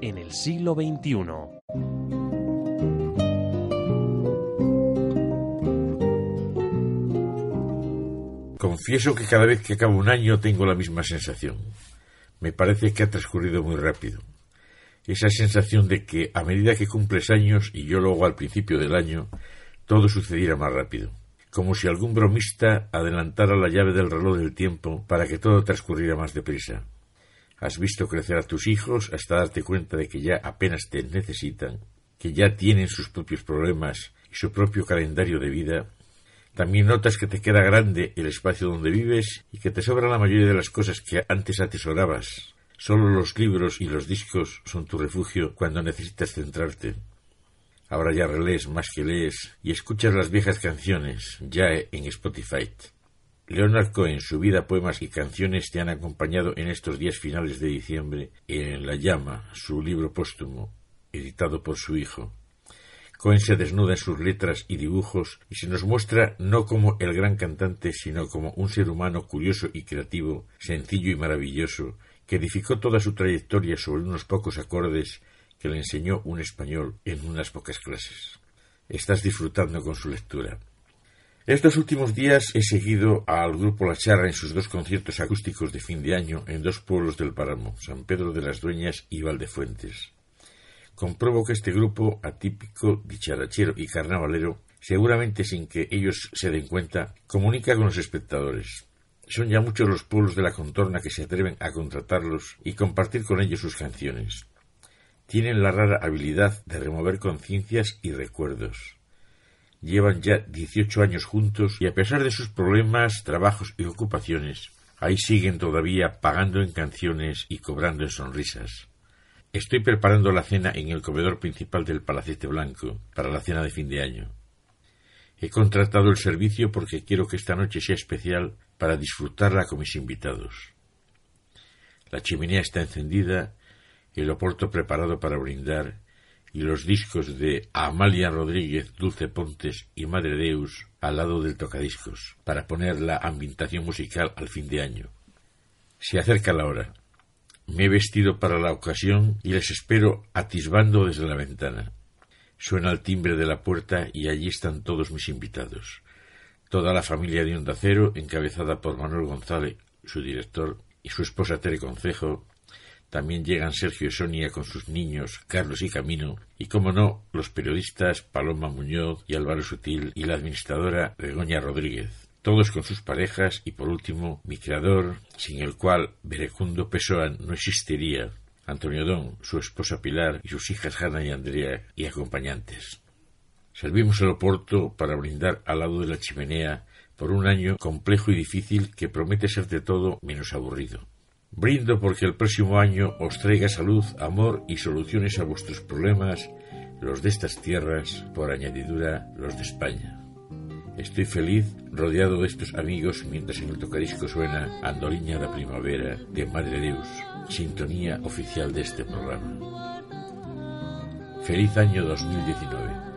en el siglo XXI. Confieso que cada vez que acabo un año tengo la misma sensación. Me parece que ha transcurrido muy rápido. Esa sensación de que a medida que cumples años, y yo lo hago al principio del año, todo sucediera más rápido. Como si algún bromista adelantara la llave del reloj del tiempo para que todo transcurriera más deprisa. Has visto crecer a tus hijos hasta darte cuenta de que ya apenas te necesitan, que ya tienen sus propios problemas y su propio calendario de vida. También notas que te queda grande el espacio donde vives y que te sobran la mayoría de las cosas que antes atesorabas. Solo los libros y los discos son tu refugio cuando necesitas centrarte. Ahora ya relees más que lees y escuchas las viejas canciones, ya en Spotify. Leonard Cohen, su vida, poemas y canciones te han acompañado en estos días finales de diciembre en La Llama, su libro póstumo, editado por su hijo. Cohen se desnuda en sus letras y dibujos y se nos muestra no como el gran cantante, sino como un ser humano curioso y creativo, sencillo y maravilloso, que edificó toda su trayectoria sobre unos pocos acordes que le enseñó un español en unas pocas clases. Estás disfrutando con su lectura. Estos últimos días he seguido al grupo La Charra en sus dos conciertos acústicos de fin de año en dos pueblos del Páramo, San Pedro de las Dueñas y Valdefuentes. Compruebo que este grupo atípico, dicharachero y carnavalero, seguramente sin que ellos se den cuenta, comunica con los espectadores. Son ya muchos los pueblos de la contorna que se atreven a contratarlos y compartir con ellos sus canciones. Tienen la rara habilidad de remover conciencias y recuerdos Llevan ya 18 años juntos y a pesar de sus problemas, trabajos y ocupaciones, ahí siguen todavía pagando en canciones y cobrando en sonrisas. Estoy preparando la cena en el comedor principal del Palacete Blanco para la cena de fin de año. He contratado el servicio porque quiero que esta noche sea especial para disfrutarla con mis invitados. La chimenea está encendida, el oporto preparado para brindar y los discos de Amalia Rodríguez, Dulce Pontes y Madre Deus al lado del tocadiscos, para poner la ambientación musical al fin de año. Se acerca la hora. Me he vestido para la ocasión y les espero atisbando desde la ventana. Suena el timbre de la puerta y allí están todos mis invitados. Toda la familia de Onda Cero, encabezada por Manuel González, su director, y su esposa Tere Concejo, también llegan Sergio y Sonia con sus niños, Carlos y Camino, y como no, los periodistas Paloma Muñoz y Álvaro Sutil y la administradora Begoña Rodríguez, todos con sus parejas y por último mi creador, sin el cual Berecundo Pessoa no existiría, Antonio Don, su esposa Pilar y sus hijas Hanna y Andrea y acompañantes. Servimos el oporto para brindar al lado de la chimenea por un año complejo y difícil que promete ser de todo menos aburrido. Brindo porque el próximo año os traiga salud, amor y soluciones a vuestros problemas, los de estas tierras, por añadidura los de España. Estoy feliz rodeado de estos amigos mientras en el tocarisco suena Andoliña la Primavera de Madre Deus, sintonía oficial de este programa. Feliz año 2019.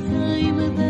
kıymıdı